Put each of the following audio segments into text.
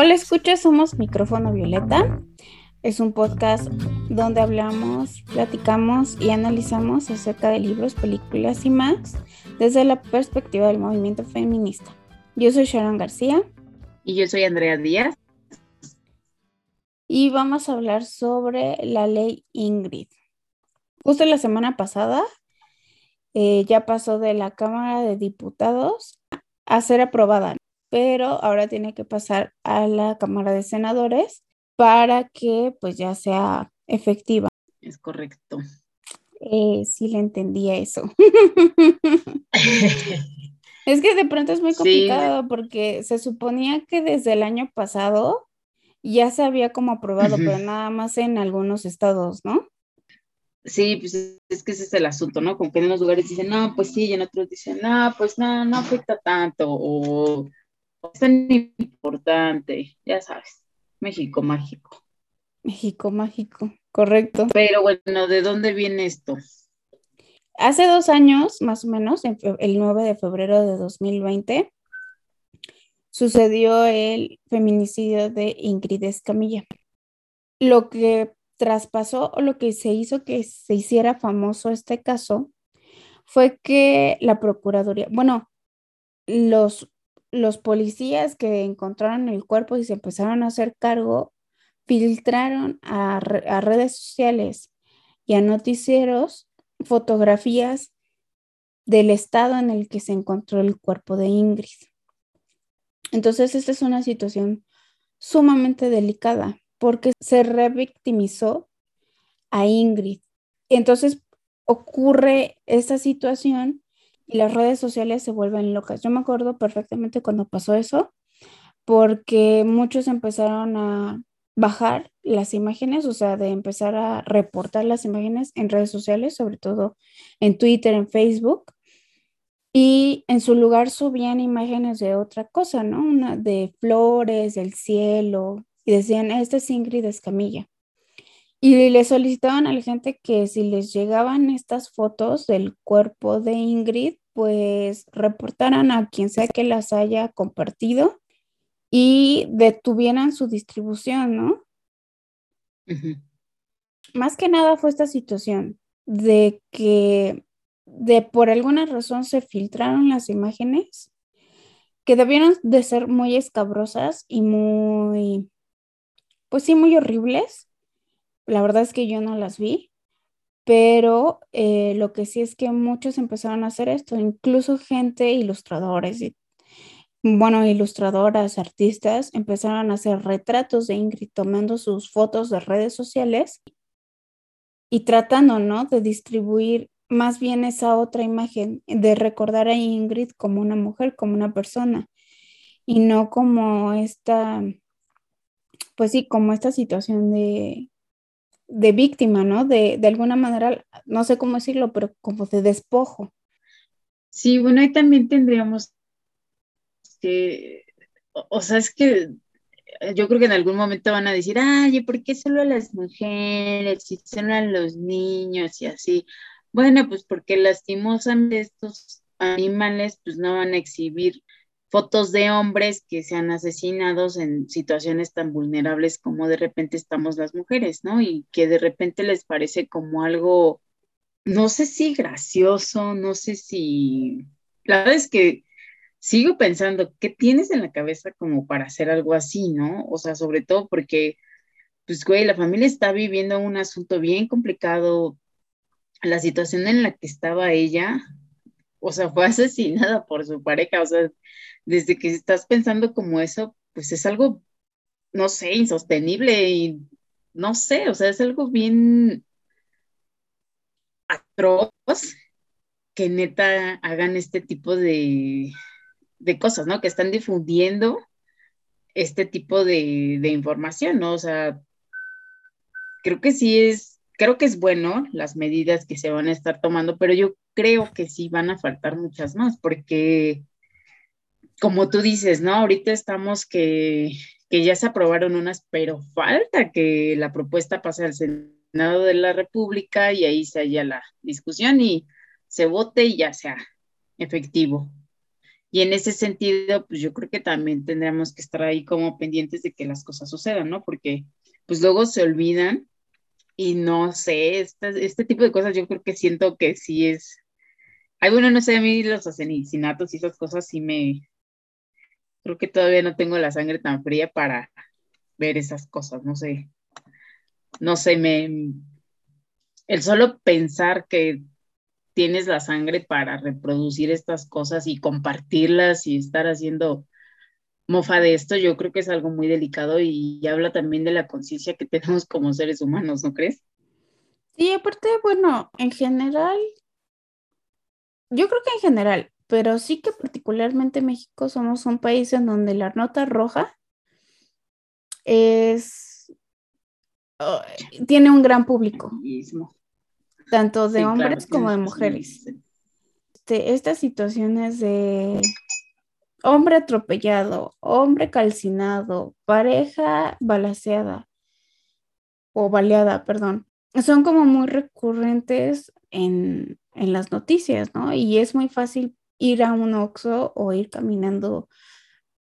Hola, escucha, somos Micrófono Violeta. Es un podcast donde hablamos, platicamos y analizamos acerca de libros, películas y más desde la perspectiva del movimiento feminista. Yo soy Sharon García. Y yo soy Andrea Díaz. Y vamos a hablar sobre la ley Ingrid. Justo la semana pasada eh, ya pasó de la Cámara de Diputados a ser aprobada pero ahora tiene que pasar a la Cámara de Senadores para que pues ya sea efectiva. Es correcto. Eh, sí le entendía eso. es que de pronto es muy complicado porque se suponía que desde el año pasado ya se había como aprobado, pero nada más en algunos estados, ¿no? Sí, pues es que ese es el asunto, ¿no? Como que en unos lugares dicen, no, pues sí, y en otros dicen, no, pues no, no afecta tanto, o es tan importante, ya sabes, México mágico. México mágico, correcto. Pero bueno, ¿de dónde viene esto? Hace dos años, más o menos, el 9 de febrero de 2020, sucedió el feminicidio de Ingrid Escamilla. Lo que traspasó o lo que se hizo que se hiciera famoso este caso fue que la Procuraduría, bueno, los los policías que encontraron el cuerpo y se empezaron a hacer cargo, filtraron a, redes sociales y a noticieros fotografías del estado en el que se encontró el cuerpo de Ingrid. Entonces, esta es una situación sumamente delicada porque se revictimizó a Ingrid. Entonces, ocurre esta situación y las redes sociales se vuelven locas. Yo me acuerdo perfectamente cuando pasó eso, porque muchos empezaron a bajar las imágenes, o sea, de empezar a reportar las imágenes en redes sociales, sobre todo en Twitter, en Facebook, y en su lugar subían imágenes de otra cosa, ¿no? Una de flores, del cielo, y decían, esta es Ingrid Escamilla. Y le solicitaban a la gente que si les llegaban estas fotos del cuerpo de Ingrid, pues reportaran a quien sea que las haya compartido y detuvieran su distribución, ¿no? Más que nada fue esta situación de que de por alguna razón se filtraron las imágenes que debieron de ser muy escabrosas y muy, pues sí, muy horribles la verdad es que yo no las vi, pero eh, lo que sí es que muchos empezaron a hacer esto, incluso gente, ilustradores, bueno, ilustradoras, artistas, empezaron a hacer retratos de Ingrid tomando sus fotos de redes sociales y tratando, ¿no? De distribuir más bien esa otra imagen, de recordar a Ingrid como una mujer, como una persona, y no como esta, pues sí, como esta situación de de víctima, ¿no? De, de alguna manera, no sé cómo decirlo, pero como de despojo. Sí, bueno, ahí también tendríamos que, o, sea, es que yo creo que en algún momento van a decir, ay, ¿por qué solo a las mujeres y solo a los niños y así? Bueno, pues porque lastimosamente estos animales pues no van a exhibir fotos de hombres que sean asesinados en situaciones tan vulnerables como de repente estamos las mujeres, ¿no? Y que de repente les parece como algo, no sé si gracioso, no sé si... La verdad es que sigo pensando, ¿qué tienes en la cabeza como para hacer algo así, ¿no? O sea, sobre todo porque, pues, güey, la familia está viviendo un asunto bien complicado. La situación en la que estaba ella, o sea, fue asesinada por su pareja, o sea, desde que estás pensando como eso, pues es algo, no sé, insostenible y no sé, o sea, es algo bien atroz que neta hagan este tipo de, cosas, ¿no? Que están difundiendo este tipo de, de información, ¿no? O sea, creo que sí es, creo que es bueno las medidas que se van a estar tomando, pero yo creo que sí van a faltar muchas más, porque como tú dices, ¿no? Ahorita estamos que, ya se aprobaron unas, pero falta que la propuesta pase al Senado de la República y ahí se haya la discusión y se vote y ya sea efectivo. Y en ese sentido, pues yo creo que también tendríamos que estar ahí como pendientes de que las cosas sucedan, ¿no? Porque pues luego se olvidan y no sé, este, este tipo de cosas yo creo que siento que sí es... Ay, bueno, no sé, a mí los asesinatos y esas cosas sí me... Creo que todavía no tengo la sangre tan fría para ver esas cosas, no sé. No sé, me... El solo pensar que tienes la sangre para reproducir estas cosas y compartirlas y estar haciendo mofa de esto, yo creo que es algo muy delicado y habla también de la conciencia que tenemos como seres humanos, ¿no crees? Sí, aparte, bueno, en general, yo creo que en general, pero sí que particularmente México somos un país en donde la nota roja es oh, tiene un gran público tanto de hombres como de mujeres. Este, estas situaciones de hombre atropellado, hombre calcinado, pareja balaseada o baleada, perdón, son como muy recurrentes en, en las noticias, ¿no? Y es muy fácil ir a un Oxxo o ir caminando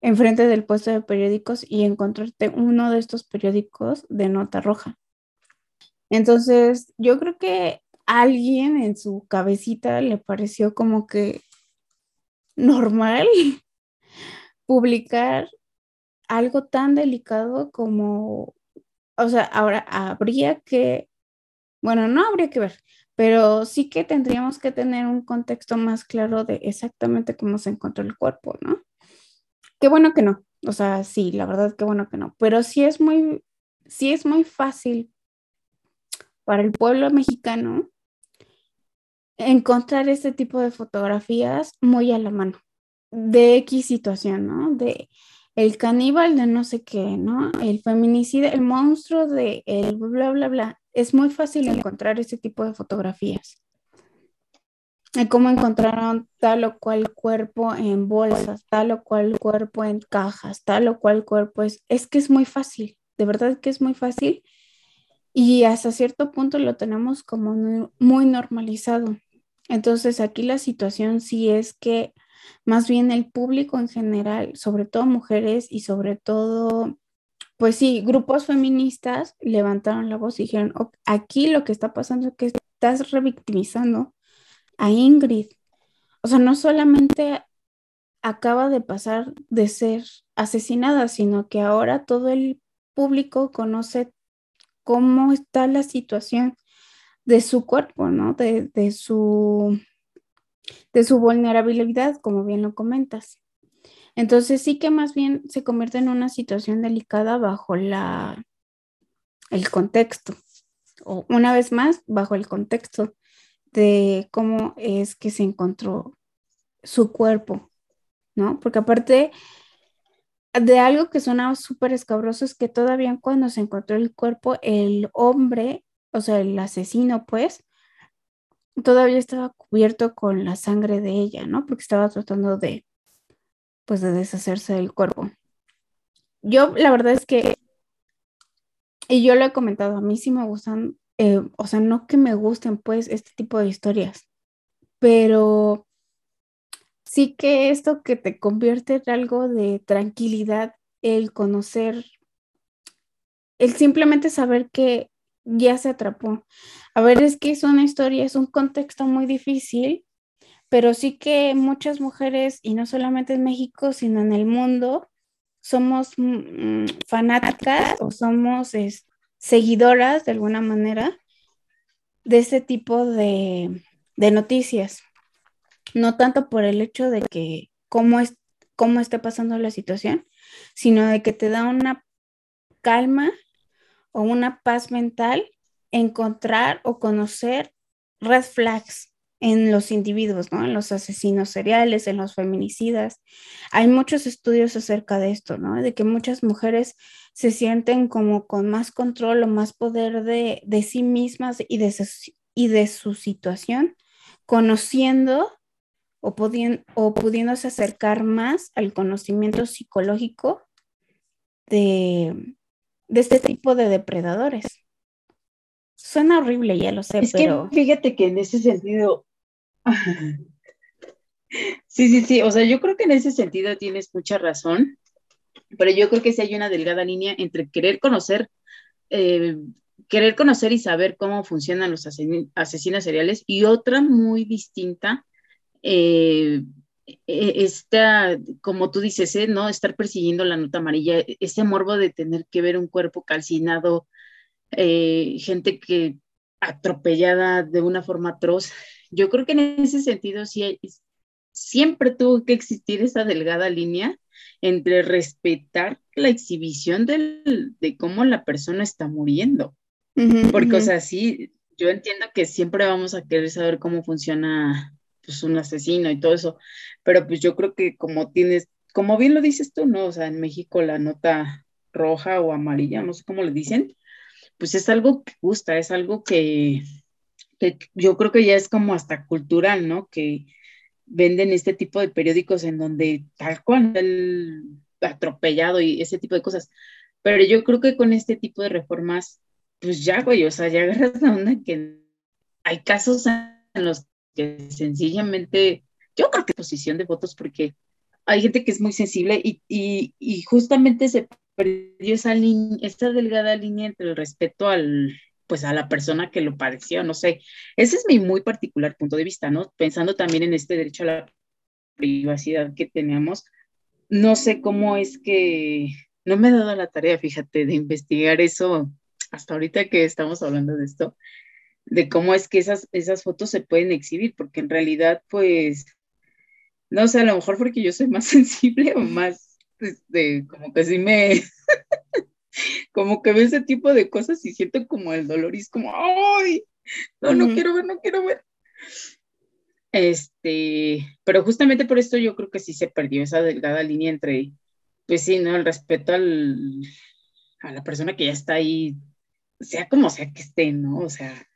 enfrente del puesto de periódicos y encontrarte uno de estos periódicos de nota roja. Entonces, yo creo que alguien en su cabecita le pareció como que normal publicar algo tan delicado como, o sea, ahora habría que, bueno, no habría que ver, pero sí que tendríamos que tener un contexto más claro de exactamente cómo se encontró el cuerpo, ¿no? Qué bueno que no, o sea, sí, la verdad, qué bueno que no, pero sí es muy, sí es muy fácil para el pueblo mexicano encontrar este tipo de fotografías muy a la mano, de X situación, ¿no? De el caníbal de no sé qué, ¿no? El feminicida, el monstruo de el bla, bla, bla. Es muy fácil encontrar ese tipo de fotografías. Cómo encontraron tal o cual cuerpo en bolsas, tal o cual cuerpo en cajas, tal o cual cuerpo es. Es que es muy fácil, de verdad que es muy fácil. Y hasta cierto punto lo tenemos como muy normalizado. Entonces aquí la situación sí es que más bien el público en general, sobre todo mujeres y sobre todo, pues sí, grupos feministas levantaron la voz y dijeron, aquí lo que está pasando es que estás revictimizando a Ingrid. O sea, no solamente acaba de pasar de ser asesinada, sino que ahora todo el público conoce cómo está la situación de su cuerpo, ¿no? De, su, de su vulnerabilidad, como bien lo comentas. Entonces sí que más bien se convierte en una situación delicada bajo la, el contexto, o una vez más, bajo el contexto de cómo es que se encontró su cuerpo, ¿no? Porque aparte de algo que suena súper escabroso es que todavía cuando se encontró el cuerpo, el hombre o sea, el asesino, pues, todavía estaba cubierto con la sangre de ella, ¿no? Porque estaba tratando de, pues, de deshacerse del cuerpo. Yo, la verdad es que, y yo lo he comentado, a mí sí me gustan, eh, o sea, no que me gusten, pues, este tipo de historias, pero sí que esto que te convierte en algo de tranquilidad, el conocer, el simplemente saber que ya se atrapó. A ver, es que es una historia, es un contexto muy difícil, pero sí que muchas mujeres, y no solamente en México, sino en el mundo, somos mm, mm, fanáticas o somos seguidoras de alguna manera de ese tipo de, de, noticias. No tanto por el hecho de que cómo, es, cómo esté pasando la situación, sino de que te da una calma o una paz mental encontrar o conocer red flags en los individuos, ¿no? En los asesinos seriales, en los feminicidas. Hay muchos estudios acerca de esto, ¿no? De que muchas mujeres se sienten como con más control o más poder de, sí mismas y de, su, y de su situación, conociendo o, o pudiéndose acercar más al conocimiento psicológico de, de este tipo de depredadores. Suena horrible, ya lo sé, es pero. Que fíjate que en ese sentido. Sí, sí, sí, o sea, yo creo que en ese sentido tienes mucha razón, pero yo creo que sí hay una delgada línea entre querer conocer, eh, querer conocer y saber cómo funcionan los asesinos seriales y otra muy distinta, eh, esta, como tú dices, ¿eh? ¿no? Estar persiguiendo la nota amarilla, ese morbo de tener que ver un cuerpo calcinado, eh, gente que atropellada de una forma atroz. Yo creo que en ese sentido sí siempre tuvo que existir esa delgada línea entre respetar la exhibición de cómo la persona está muriendo. Porque, o sea, sí, yo entiendo que siempre vamos a querer saber cómo funciona pues un asesino y todo eso, pero pues yo creo que como tienes, como bien lo dices tú, ¿no? O sea, en México la nota roja o amarilla, no sé cómo le dicen, pues es algo que gusta, es algo que, yo creo que ya es como hasta cultural, ¿no? Que venden este tipo de periódicos en donde tal cual el atropellado y ese tipo de cosas. Pero yo creo que con este tipo de reformas, pues ya, güey, o sea, ya agarras la onda que hay casos en los que sencillamente, yo creo que posición de votos porque hay gente que es muy sensible y, y, justamente se perdió esa, esa delgada línea entre el respeto al, pues a la persona que lo padeció, no sé. Ese es mi muy particular punto de vista, ¿no? Pensando también en este derecho a la privacidad que tenemos, no sé cómo es que, no me he dado la tarea, fíjate, de investigar eso hasta ahorita que estamos hablando de esto, de cómo es que esas, esas fotos se pueden exhibir, porque en realidad, pues, no sé, a lo mejor porque yo soy más sensible o más, este, como que sí me, como que veo ese tipo de cosas y siento como el dolor y es como, ¡ay! No, no quiero ver, no quiero ver. Este, pero justamente por esto yo creo que sí se perdió esa delgada línea entre, pues sí, ¿no? El respeto al, a la persona que ya está ahí, sea como sea que esté, ¿no? O sea,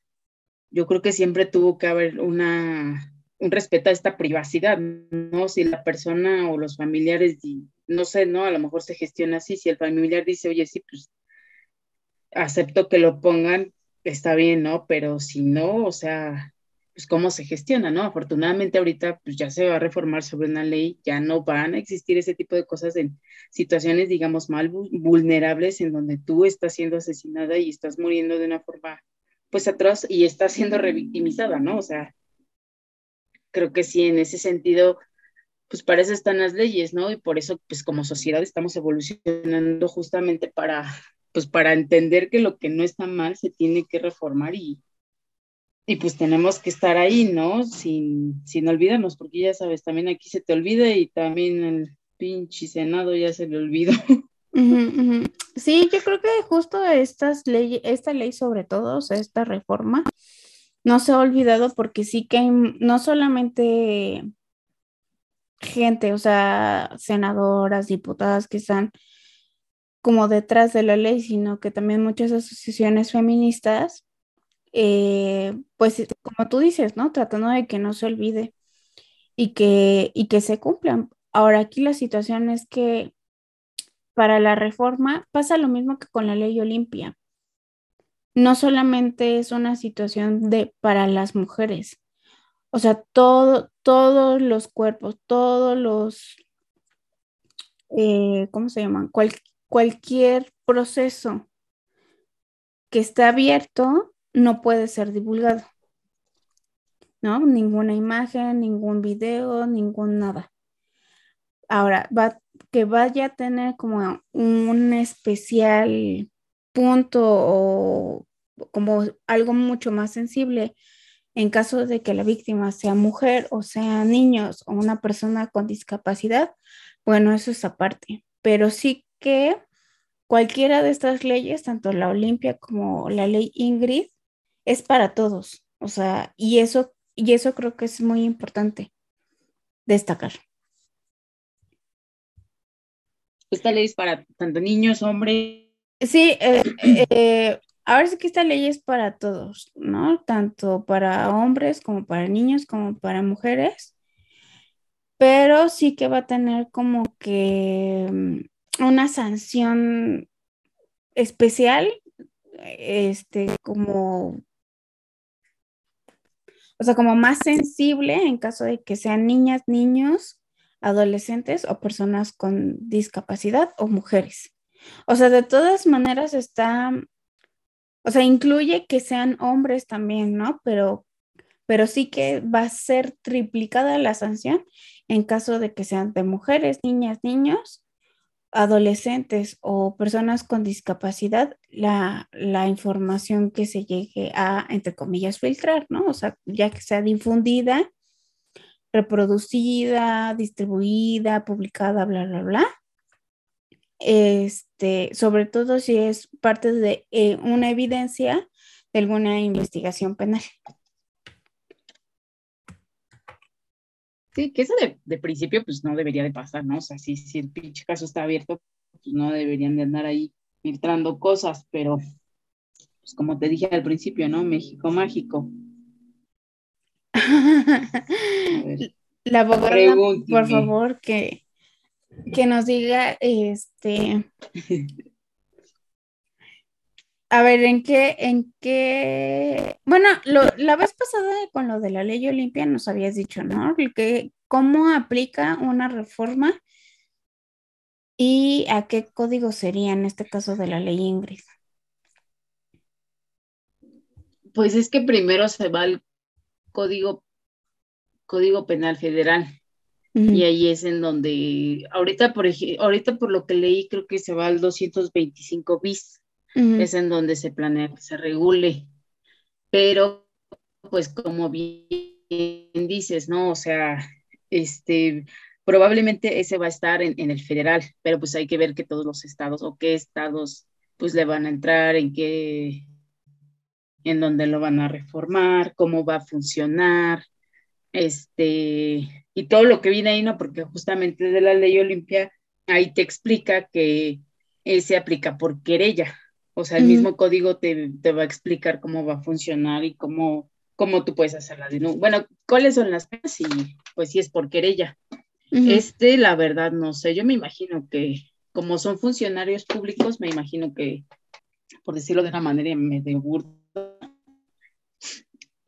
yo creo que siempre tuvo que haber una, un respeto a esta privacidad, ¿no? Si la persona o los familiares, no sé, ¿no? A lo mejor se gestiona así, si el familiar dice, oye, sí, pues acepto que lo pongan, está bien, ¿no? Pero si no, o sea, pues cómo se gestiona, ¿no? Afortunadamente ahorita pues ya se va a reformar sobre una ley, ya no van a existir ese tipo de cosas en situaciones, digamos, mal vulnerables en donde tú estás siendo asesinada y estás muriendo de una forma pues atroz y está siendo revictimizada, ¿no? O sea, creo que sí, en ese sentido, pues para eso están las leyes, ¿no? Y por eso, pues como sociedad estamos evolucionando justamente para, pues para entender que lo que no está mal se tiene que reformar y, y pues tenemos que estar ahí, ¿no? Sin, sin olvidarnos, porque ya sabes, también aquí se te olvida y también el pinche Senado ya se le olvidó. Sí, yo creo que justo estas leyes, esta ley sobre todo, o sea, esta reforma, no se ha olvidado porque sí que no solamente gente, o sea, senadoras, diputadas que están como detrás de la ley, sino que también muchas asociaciones feministas, eh, pues como tú dices, ¿no? Tratando de que no se olvide y que, y que se cumplan. Ahora aquí la situación es que para la reforma pasa lo mismo que con la ley Olimpia. No solamente es una situación de para las mujeres, o sea, todo, todos los cuerpos, todos los, eh, ¿cómo se llaman? cualquier proceso que está abierto no puede ser divulgado. ¿No? Ninguna imagen, ningún video, ningún nada. Ahora, va, que vaya a tener como un especial punto o como algo mucho más sensible en caso de que la víctima sea mujer o sea niños o una persona con discapacidad, bueno, eso es aparte, pero sí que cualquiera de estas leyes, tanto la Olimpia como la ley Ingrid, es para todos, o sea, y eso, y eso creo que es muy importante destacar. Esta ley es para tanto niños, hombres. Sí, eh, eh, ahora sí que esta ley es para todos, ¿no? Tanto para hombres como para niños, como para mujeres, pero sí que va a tener como que mm, una sanción especial, este, como o sea, como más sensible en caso de que sean niñas, niños, adolescentes o personas con discapacidad o mujeres. O sea, de todas maneras está, o sea, incluye que sean hombres también, ¿no? Pero, pero sí que va a ser triplicada la sanción en caso de que sean de mujeres, niñas, niños adolescentes o personas con discapacidad la, información que se llegue a, entre comillas, filtrar, ¿no? O sea, ya que sea difundida, reproducida, distribuida, publicada, bla, bla, bla. Este, sobre todo si es parte de eh, una evidencia de alguna investigación penal. Sí, que eso de, principio pues no debería de pasar, ¿no? O sea, si, si el pinche caso está abierto, pues no deberían de andar ahí filtrando cosas, pero pues como te dije al principio, ¿no? México mágico. La abogada, por favor, que, que nos diga, este, a ver, ¿en qué, en qué? Bueno, la vez pasada con lo de la ley Olimpia nos habías dicho, ¿no? Que, ¿Cómo aplica una reforma y a qué código sería en este caso de la ley Ingrid? Pues es que primero se va al código, código penal federal. Y ahí es en donde, ahorita por, ahorita por lo que leí, creo que se va al 225 bis es en donde se planea que se regule. Pero, pues como bien dices, ¿no? O sea, este, probablemente ese va a estar en, el federal, pero pues hay que ver que todos los estados o qué estados pues le van a entrar, en qué, en dónde lo van a reformar, cómo va a funcionar, este, y todo lo que viene ahí, ¿no? Porque justamente de la ley Olimpia, ahí te explica que se aplica por querella, o sea, el mismo código te, va a explicar cómo va a funcionar y cómo, cómo tú puedes hacerla. Bueno, cuáles son las cosas y pues si es por querella. Este, la verdad, no sé. Yo me imagino que, como son funcionarios públicos, me imagino que, por decirlo de una manera medio burda,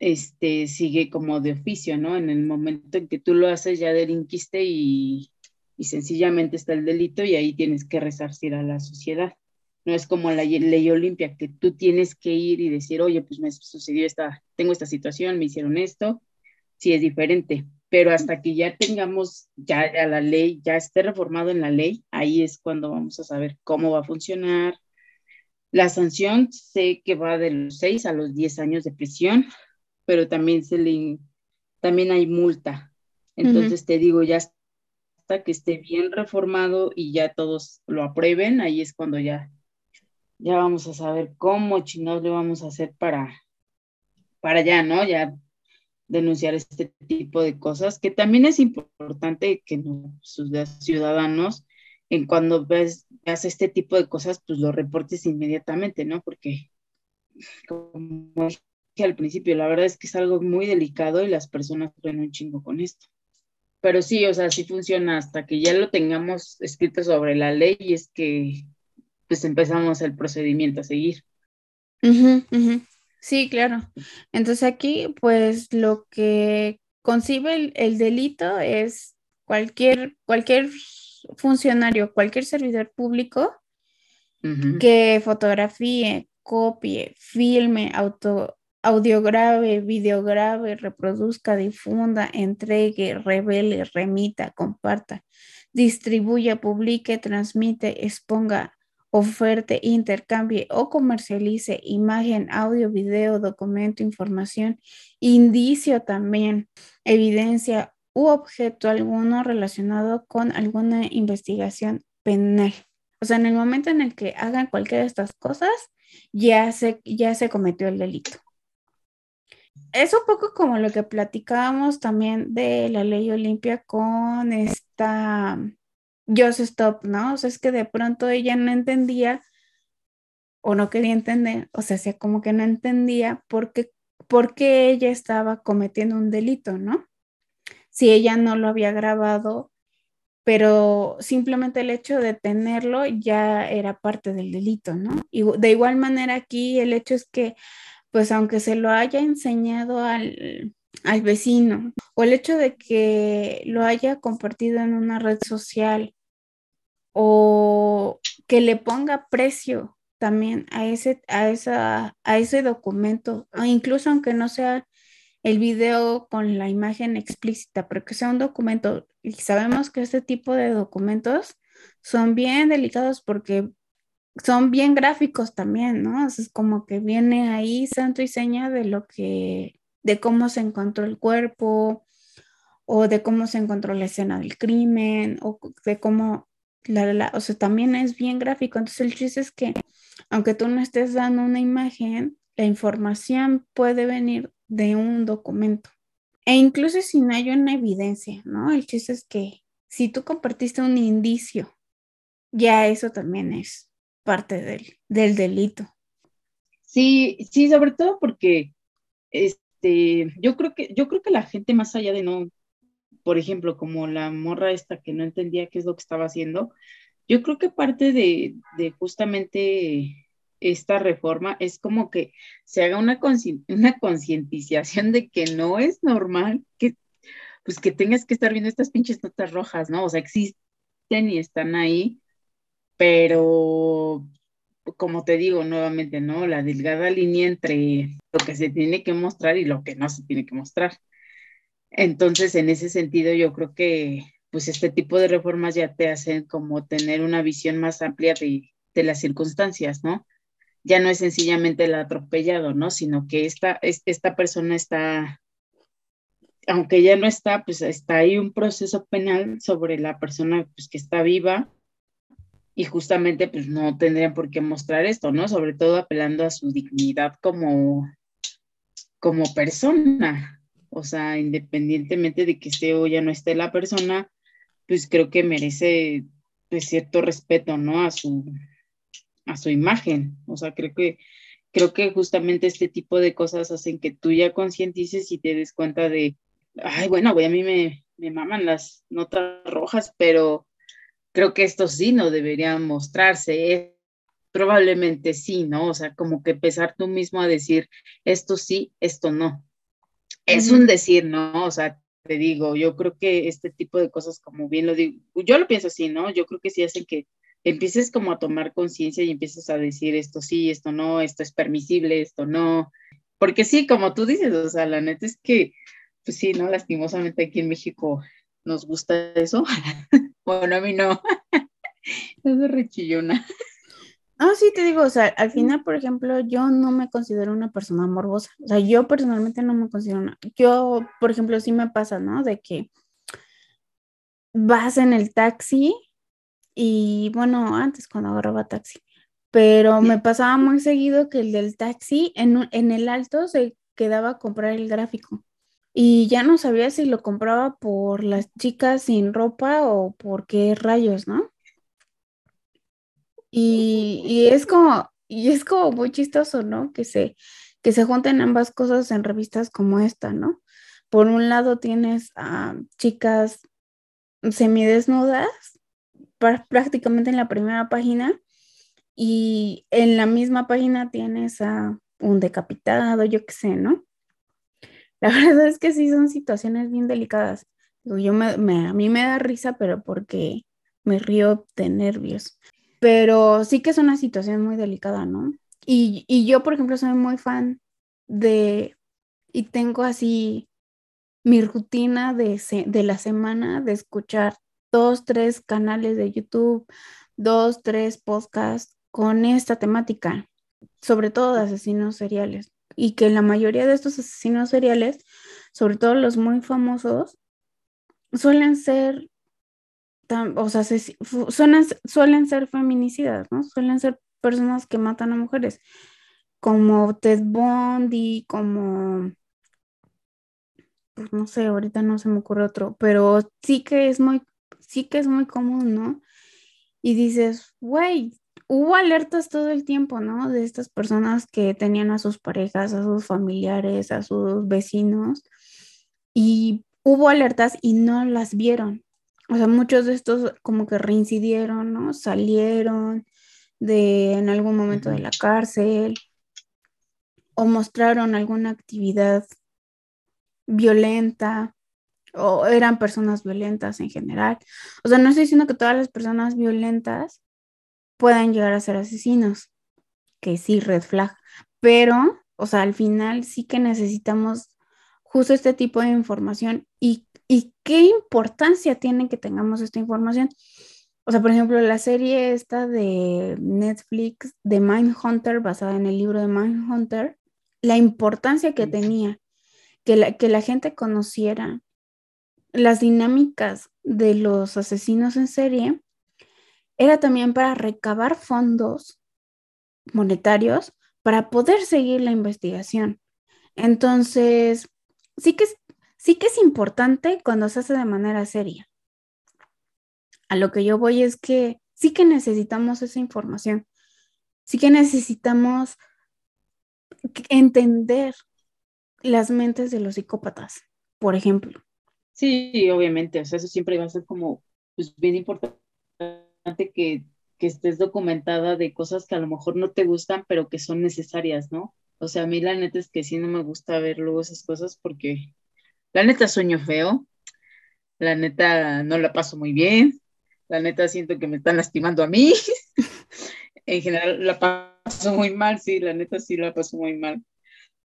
este, sigue como de oficio, ¿no? En el momento en que tú lo haces, ya delinquiste y, sencillamente está el delito y ahí tienes que resarcir a la sociedad. No es como la ley Olimpia, que tú tienes que ir y decir, oye, pues me sucedió esta, tengo esta situación, me hicieron esto. Sí, es diferente. Pero hasta que ya tengamos, ya a la ley, ya esté reformado en la ley, ahí es cuando vamos a saber cómo va a funcionar. La sanción sé que va de los 6 a los 10 años de prisión, pero también se le, también hay multa. Entonces te digo, ya hasta que esté bien reformado y ya todos lo aprueben, ahí es cuando ya ya vamos a saber cómo chinos le vamos a hacer para, para ya, ¿no? Ya denunciar este tipo de cosas, que también es importante que sus ciudadanos, en cuando ves, veas este tipo de cosas, pues lo reportes inmediatamente, ¿no? Porque, como dije al principio, la verdad es que es algo muy delicado y las personas creen un chingo con esto. Pero sí, o sea, sí funciona hasta que ya lo tengamos escrito sobre la ley y es que pues empezamos el procedimiento a seguir. Sí, claro. Entonces aquí, pues lo que concibe el, delito es cualquier, cualquier funcionario, cualquier servidor público que fotografíe, copie, filme, auto, audiograve, videograve, reproduzca, difunda, entregue, revele, remita, comparta, distribuya, publique, transmite, exponga, oferte, intercambie o comercialice imagen, audio, video, documento, información, indicio también, evidencia u objeto alguno relacionado con alguna investigación penal. O sea, en el momento en el que hagan cualquiera de estas cosas, ya se, ya se cometió el delito. Es un poco como lo que platicábamos también de la ley Olimpia con esta Just Stop, ¿no? O sea, es que de pronto ella no entendía o no quería entender, o sea, sea como que no entendía por qué, por qué ella estaba cometiendo un delito, ¿no? Si ella no lo había grabado, pero simplemente el hecho de tenerlo ya era parte del delito, ¿no? Y de igual manera aquí el hecho es que, pues aunque se lo haya enseñado al, al vecino o el hecho de que lo haya compartido en una red social o que le ponga precio también a ese, a esa, a ese documento, incluso aunque no sea el video con la imagen explícita, pero que sea un documento. Y sabemos que este tipo de documentos son bien delicados porque son bien gráficos también, ¿no? Es como que viene ahí santo y seña de lo que, de cómo se encontró el cuerpo o de cómo se encontró la escena del crimen o de cómo, la, o sea, también es bien gráfico. Entonces el chiste es que aunque tú no estés dando una imagen, la información puede venir de un documento. E incluso si no hay una evidencia, ¿no? El chiste es que si tú compartiste un indicio, ya eso también es parte del, del delito. Sí, sí, sobre todo porque este, yo creo que, yo creo que la gente más allá de no, por ejemplo, como la morra esta que no entendía qué es lo que estaba haciendo, yo creo que parte de, de justamente esta reforma es como que se haga una, concientización de que no es normal que, pues que tengas que estar viendo estas pinches notas rojas, ¿no? O sea, existen y están ahí, pero como te digo nuevamente, ¿no? La delgada línea entre lo que se tiene que mostrar y lo que no se tiene que mostrar. Entonces, en ese sentido, yo creo que pues este tipo de reformas ya te hacen como tener una visión más amplia de, de las circunstancias, ¿no? Ya no es sencillamente el atropellado, ¿no? Sino que esta, esta persona está, aunque ya no está, pues está ahí un proceso penal sobre la persona pues, que está viva y justamente pues no tendrían por qué mostrar esto, ¿no? Sobre todo apelando a su dignidad como, como persona. O sea, independientemente de que esté o ya no esté la persona, pues creo que merece pues, cierto respeto, ¿no? A su, a su imagen. O sea, creo que, creo que justamente este tipo de cosas hacen que tú ya concientices y te des cuenta de, ay, bueno, güey, a mí me, me maman las notas rojas, pero creo que esto sí no debería mostrarse. probablemente sí, ¿no? O sea, como que empezar tú mismo a decir, esto sí, esto no. Es un decir, ¿no? O sea, te digo, yo creo que este tipo de cosas, como bien lo digo, yo lo pienso así, ¿no? Yo creo que sí hacen que empieces como a tomar conciencia y empieces a decir esto sí, esto no, esto es permisible, esto no. Porque sí, como tú dices, o sea, la neta es que, pues sí, ¿no? Lastimosamente aquí en México nos gusta eso. bueno, a mí no. es rechillona. Ah, sí, te digo, o sea, al final, por ejemplo, yo no me considero una persona morbosa. O sea, yo personalmente no me considero una. Yo, por ejemplo, sí me pasa, ¿no? De que vas en el taxi y bueno, antes cuando agarraba taxi, pero me pasaba muy seguido que el del taxi en, en el alto se quedaba a comprar el gráfico y ya no sabía si lo compraba por las chicas sin ropa o por qué rayos, ¿no? Y, y, es como, y es como muy chistoso, ¿no? Que se, que se junten ambas cosas en revistas como esta, ¿no? Por un lado tienes a chicas semidesnudas prácticamente en la primera página y en la misma página tienes a un decapitado, yo qué sé, ¿no? La verdad es que sí son situaciones bien delicadas. Yo me, a mí me da risa, pero porque me río de nervios. Pero sí que es una situación muy delicada, ¿no? Y, yo, por ejemplo, soy muy fan de, y tengo así mi rutina de, de la semana de escuchar dos, tres canales de YouTube, dos, tres podcasts con esta temática, sobre todo de asesinos seriales. Y que la mayoría de estos asesinos seriales, sobre todo los muy famosos, suelen ser, o sea, suelen, suelen ser feminicidas, ¿no? Suelen ser personas que matan a mujeres, como Ted Bundy, como pues no sé, ahorita no se me ocurre otro, pero sí que es muy sí que es muy común, ¿no? Y dices, güey, hubo alertas todo el tiempo, ¿no? De estas personas que tenían a sus parejas, a sus familiares, a sus vecinos, y hubo alertas y no las vieron. O sea, muchos de estos como que reincidieron, ¿no? Salieron de en algún momento de la cárcel o mostraron alguna actividad violenta o eran personas violentas en general. O sea, no estoy diciendo que todas las personas violentas puedan llegar a ser asesinos, que sí, red flag, pero, o sea, al final sí que necesitamos justo este tipo de información y, y qué importancia tiene que tengamos esta información. O sea, por ejemplo, la serie esta de Netflix de Mindhunter, basada en el libro de Mindhunter, la importancia que tenía que la, que la gente conociera las dinámicas de los asesinos en serie, era también para recabar fondos monetarios para poder seguir la investigación. Entonces, sí que sí que es importante cuando se hace de manera seria. A lo que yo voy es que sí que necesitamos esa información. Sí que necesitamos entender las mentes de los psicópatas, por ejemplo. Sí, obviamente, o sea, eso siempre va a ser como pues, bien importante que, que estés documentada de cosas que a lo mejor no te gustan, pero que son necesarias, ¿no? O sea, a mí la neta es que sí no me gusta ver luego esas cosas porque la neta sueño feo, la neta no la paso muy bien, la neta siento que me están lastimando a mí. en general la paso muy mal, sí, la neta sí la paso muy mal.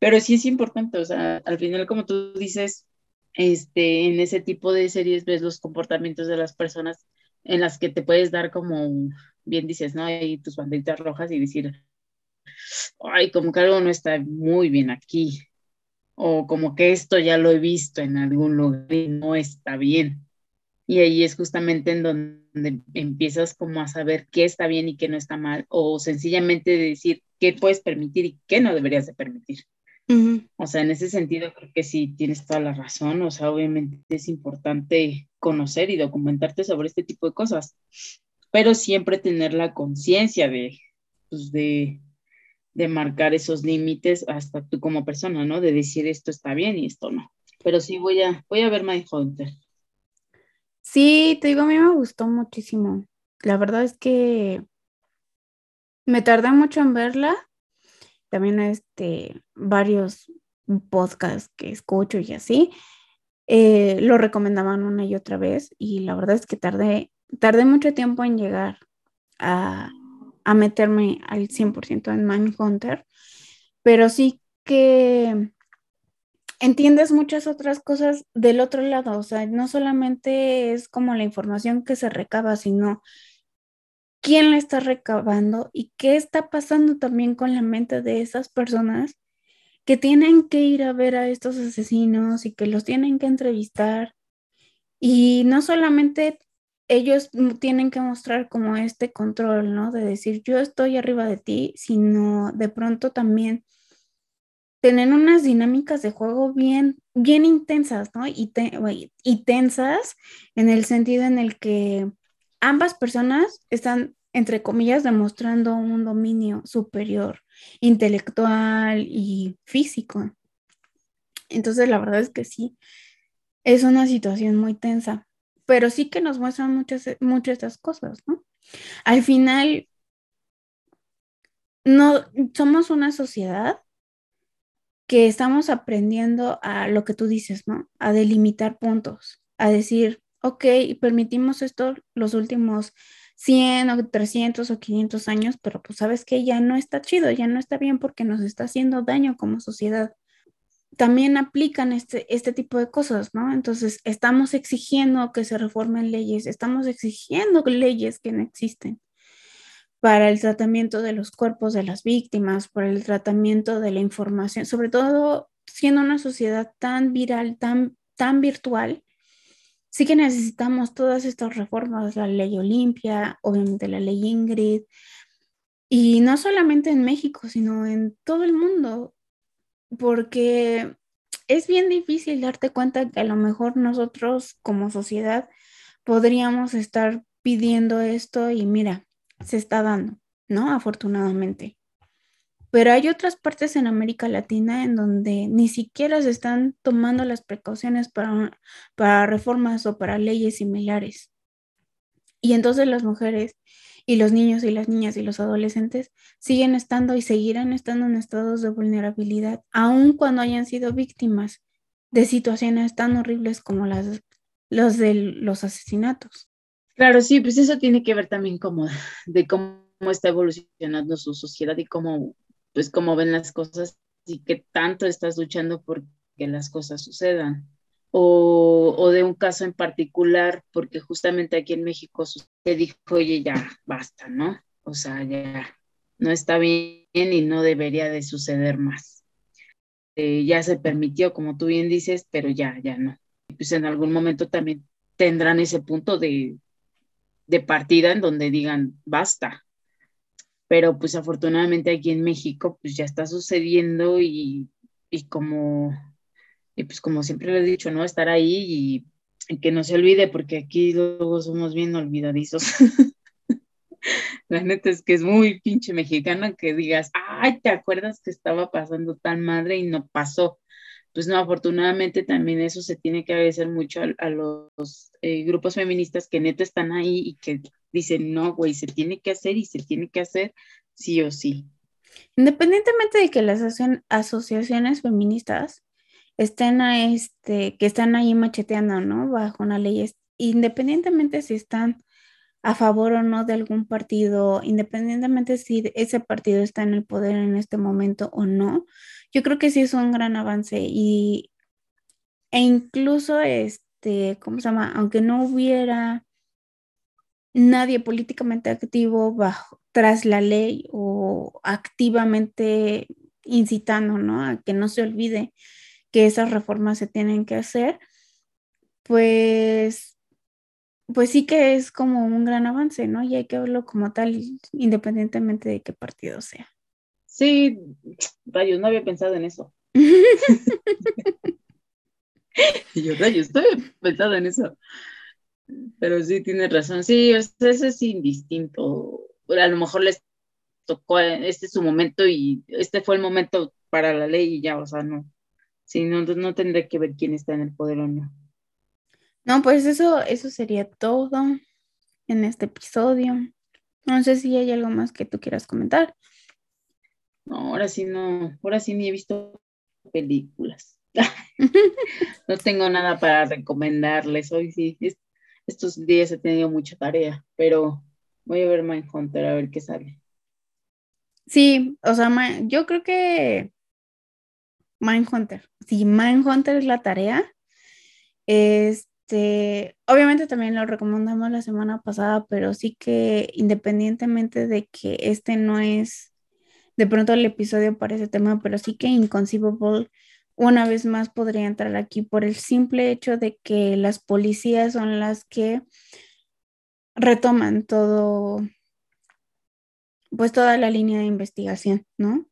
Pero sí es importante, o sea, al final como tú dices, este, en ese tipo de series ves los comportamientos de las personas en las que te puedes dar como, bien dices, ¿no? Hay tus banditas rojas y decir, ay, como que algo no está muy bien aquí, o como que esto ya lo he visto en algún lugar y no está bien. Y ahí es justamente en donde empiezas como a saber qué está bien y qué no está mal, o sencillamente decir qué puedes permitir y qué no deberías de permitir. O sea, en ese sentido creo que sí tienes toda la razón. O sea, obviamente es importante conocer y documentarte sobre este tipo de cosas, pero siempre tener la conciencia de, pues de, de marcar esos límites hasta tú como persona, ¿no? De decir esto está bien y esto no. Pero sí voy a, voy a ver My Hunter. Sí, te digo, a mí me gustó muchísimo. La verdad es que me tardé mucho en verla también este, varios podcasts que escucho y así, eh, lo recomendaban una y otra vez y la verdad es que tardé, tardé mucho tiempo en llegar a, a meterme al 100% en Mindhunter, pero sí que entiendes muchas otras cosas del otro lado, o sea, no solamente es como la información que se recaba, sino quién la está recabando y qué está pasando también con la mente de esas personas que tienen que ir a ver a estos asesinos y que los tienen que entrevistar. Y no solamente ellos tienen que mostrar como este control, ¿no? De decir, yo estoy arriba de ti, sino de pronto también tener unas dinámicas de juego bien, bien intensas, ¿no? Y, y tensas en el sentido en el que ambas personas están, entre comillas, demostrando un dominio superior, intelectual y físico. Entonces, la verdad es que sí, es una situación muy tensa, pero sí que nos muestran muchas, muchas estas cosas, ¿no? Al final, no somos una sociedad que estamos aprendiendo a lo que tú dices, ¿no? A delimitar puntos, a decir, ok, permitimos esto los últimos 100 o 300 o 500 años, pero pues sabes que ya no está chido, ya no está bien porque nos está haciendo daño como sociedad. También aplican este, este tipo de cosas, ¿no? Entonces, estamos exigiendo que se reformen leyes, estamos exigiendo leyes que no existen para el tratamiento de los cuerpos de las víctimas, para el tratamiento de la información, sobre todo siendo una sociedad tan viral, tan, tan virtual, sí que necesitamos todas estas reformas, la ley Olimpia, obviamente la ley Ingrid, y no solamente en México, sino en todo el mundo, porque es bien difícil darte cuenta que a lo mejor nosotros como sociedad podríamos estar pidiendo esto y mira, se está dando, ¿no? Afortunadamente. Pero hay otras partes en América Latina en donde ni siquiera se están tomando las precauciones para, para reformas o para leyes similares. Y entonces las mujeres y los niños y las niñas y los adolescentes siguen estando y seguirán estando en estados de vulnerabilidad, aun cuando hayan sido víctimas de situaciones tan horribles como las los de los asesinatos. Claro, sí, pues eso tiene que ver también como de cómo está evolucionando su sociedad y cómo, pues cómo ven las cosas y qué tanto estás luchando por que las cosas sucedan. O, o, de un caso en particular, porque justamente aquí en México se dijo, oye, ya, basta, ¿no? O sea, ya no está bien y no debería de suceder más. Eh, ya se permitió, como tú bien dices, pero ya, ya no. Pues en algún momento también tendrán ese punto de, de partida en donde digan, basta. Pero pues afortunadamente aquí en México pues ya está sucediendo y, y como, y pues como siempre le he dicho, ¿no? Estar ahí y, y que no se olvide porque aquí luego somos bien olvidadizos. La neta es que es muy pinche mexicana que digas, ay, ¿te acuerdas que estaba pasando tan madre y no pasó? Pues no, afortunadamente también eso se tiene que agradecer mucho a, los eh, grupos feministas que neta están ahí y que dicen, no, güey, se tiene que hacer y se tiene que hacer sí o sí. Independientemente de que las asociaciones feministas estén a este, que están ahí macheteando, ¿no? Bajo una ley, independientemente si están a favor o no de algún partido, independientemente si ese partido está en el poder en este momento o no, yo creo que sí es un gran avance y e incluso este, ¿cómo se llama? Aunque no hubiera nadie políticamente activo bajo tras la ley o activamente incitando, ¿no? A que no se olvide que esas reformas se tienen que hacer, pues pues sí que es como un gran avance, ¿no? Y hay que verlo como tal, independientemente de qué partido sea. Sí, rayos, no había pensado en eso. y yo, rayos, no había pensado en eso. Pero sí, tienes razón. Sí, eso es indistinto. A lo mejor les tocó, este es su momento y este fue el momento para la ley y ya, o sea, no. Sí, no, no tendré que ver quién está en el poder o no. No, pues eso, eso sería todo en este episodio. No sé si hay algo más que tú quieras comentar. No, ahora sí no, ahora sí ni he visto películas. no tengo nada para recomendarles. Hoy sí, estos días he tenido mucha tarea, pero voy a ver Mindhunter a ver qué sale. Sí, o sea, yo creo que Mindhunter. Si Mindhunter es la tarea, es este, obviamente también lo recomendamos la semana pasada, pero sí que independientemente de que este no es de pronto el episodio para ese tema, pero sí que Inconceivable una vez más podría entrar aquí por el simple hecho de que las policías son las que retoman todo, pues toda la línea de investigación, ¿no?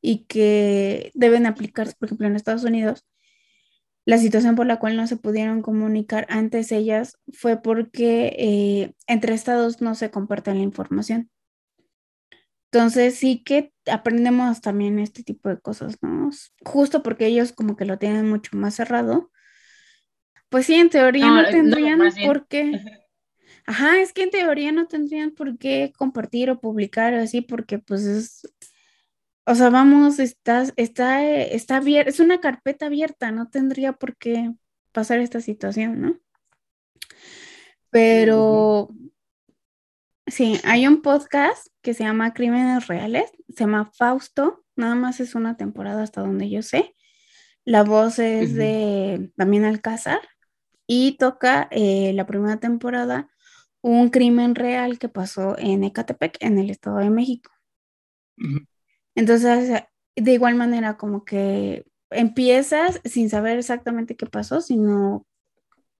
Y que deben aplicarse, por ejemplo, en Estados Unidos, la situación por la cual no se pudieron comunicar antes ellas fue porque eh, entre estados no se comparte la información. Entonces sí que aprendemos también este tipo de cosas, ¿no? Justo porque ellos como que lo tienen mucho más cerrado. Pues sí, en teoría no, tendrían por qué. Ajá, es que en teoría no tendrían por qué compartir o publicar así porque pues es o sea, vamos, está, está, está abierta, es una carpeta abierta, no tendría por qué pasar esta situación, ¿no? Pero sí, hay un podcast que se llama Crímenes Reales, se llama Fausto, nada más es una temporada hasta donde yo sé. La voz es de también Alcázar y toca eh, la primera temporada un crimen real que pasó en Ecatepec, en el Estado de México. Entonces, de igual manera, como que empiezas sin saber exactamente qué pasó, sino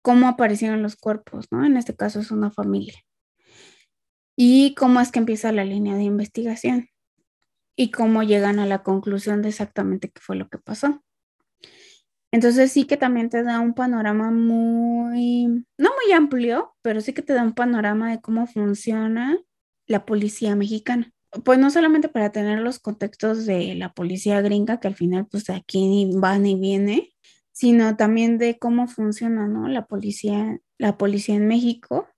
cómo aparecieron los cuerpos, ¿no? En este caso es una familia. Y cómo es que empieza la línea de investigación y cómo llegan a la conclusión de exactamente qué fue lo que pasó. Entonces sí que también te da un panorama muy, no muy amplio, pero sí que te da un panorama de cómo funciona la policía mexicana pues no solamente para tener los contextos de la policía gringa, que al final pues aquí van y viene, sino también de cómo funciona, ¿no? La policía, la policía en México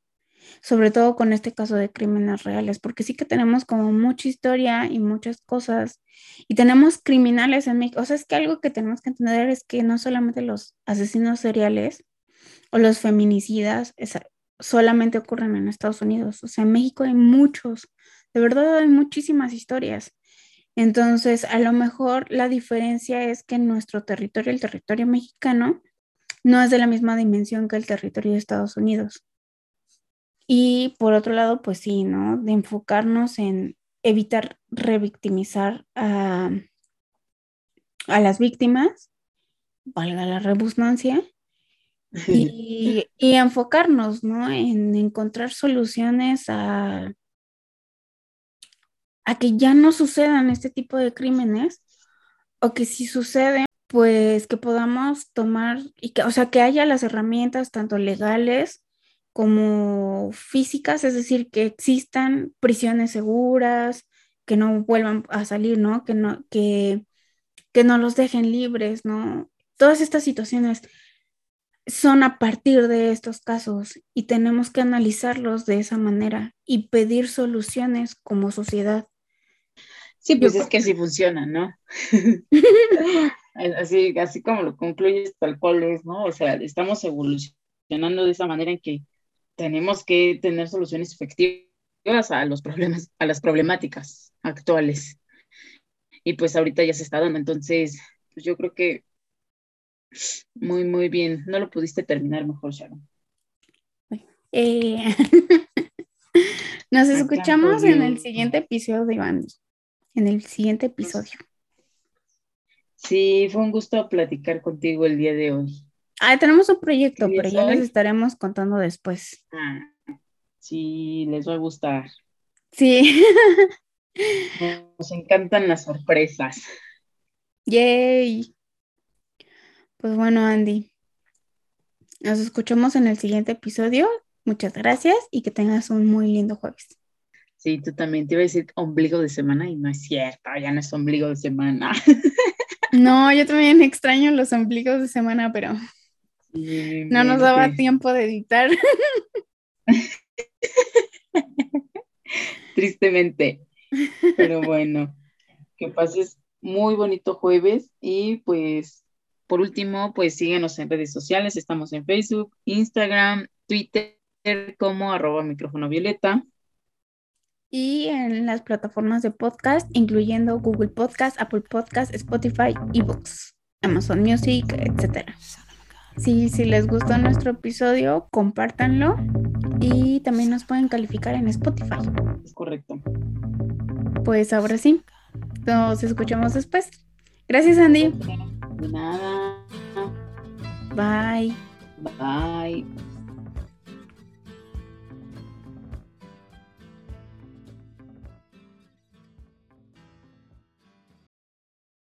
sobre todo con este caso de crímenes reales, porque sí que tenemos como mucha historia y muchas cosas, y tenemos criminales en México. O sea, es que algo que tenemos que entender es que no solamente los asesinos seriales o los feminicidas solamente ocurren en Estados Unidos, o sea, en México hay muchos, de verdad hay muchísimas historias. Entonces, a lo mejor la diferencia es que nuestro territorio, el territorio mexicano, no es de la misma dimensión que el territorio de Estados Unidos. Y por otro lado, pues sí, ¿no? De enfocarnos en evitar revictimizar a, a las víctimas, valga la rebusnancia, y, y, enfocarnos, ¿no? En encontrar soluciones a, a que ya no sucedan este tipo de crímenes o que si suceden, pues que podamos tomar y que, o sea, que haya las herramientas tanto legales como físicas, es decir, que existan prisiones seguras, que no vuelvan a salir, ¿no? Que no, que, que no los dejen libres, ¿no? Todas estas situaciones son a partir de estos casos y tenemos que analizarlos de esa manera y pedir soluciones como sociedad. Sí, pues es que así funciona, ¿no? así, así como lo concluyes, tal cual es, ¿no? O sea, estamos evolucionando de esa manera en que tenemos que tener soluciones efectivas a los problemas, a las problemáticas actuales. Y pues ahorita ya se está dando, entonces, pues yo creo que muy, muy bien. No lo pudiste terminar mejor, Sharon. Eh, nos escuchamos en el siguiente episodio, Iván en el siguiente episodio. Sí, fue un gusto platicar contigo el día de hoy. Ah, tenemos un proyecto, pero ya les estaremos contando después. Ah, sí, les va a gustar. Sí. Nos encantan las sorpresas. Yay. Pues bueno, Andy. Nos escuchamos en el siguiente episodio. Muchas gracias y que tengas un muy lindo jueves. Sí, tú también te iba a decir ombligo de semana y no es cierto, ya no es ombligo de semana. No, yo también extraño los ombligos de semana, pero no nos daba tiempo de editar. Tristemente. Pero bueno, que pases muy bonito jueves y pues por último, pues síguenos en redes sociales, estamos en Facebook, Instagram, Twitter como arroba micrófono violeta y en las plataformas de podcast, incluyendo Google Podcast, Apple Podcast, Spotify, eBooks, Amazon Music, etc. Si, si les gustó nuestro episodio, compártanlo y también nos pueden calificar en Spotify. Es correcto. Pues ahora sí, nos escuchamos después. Gracias, Andy. De nada. Bye. Bye.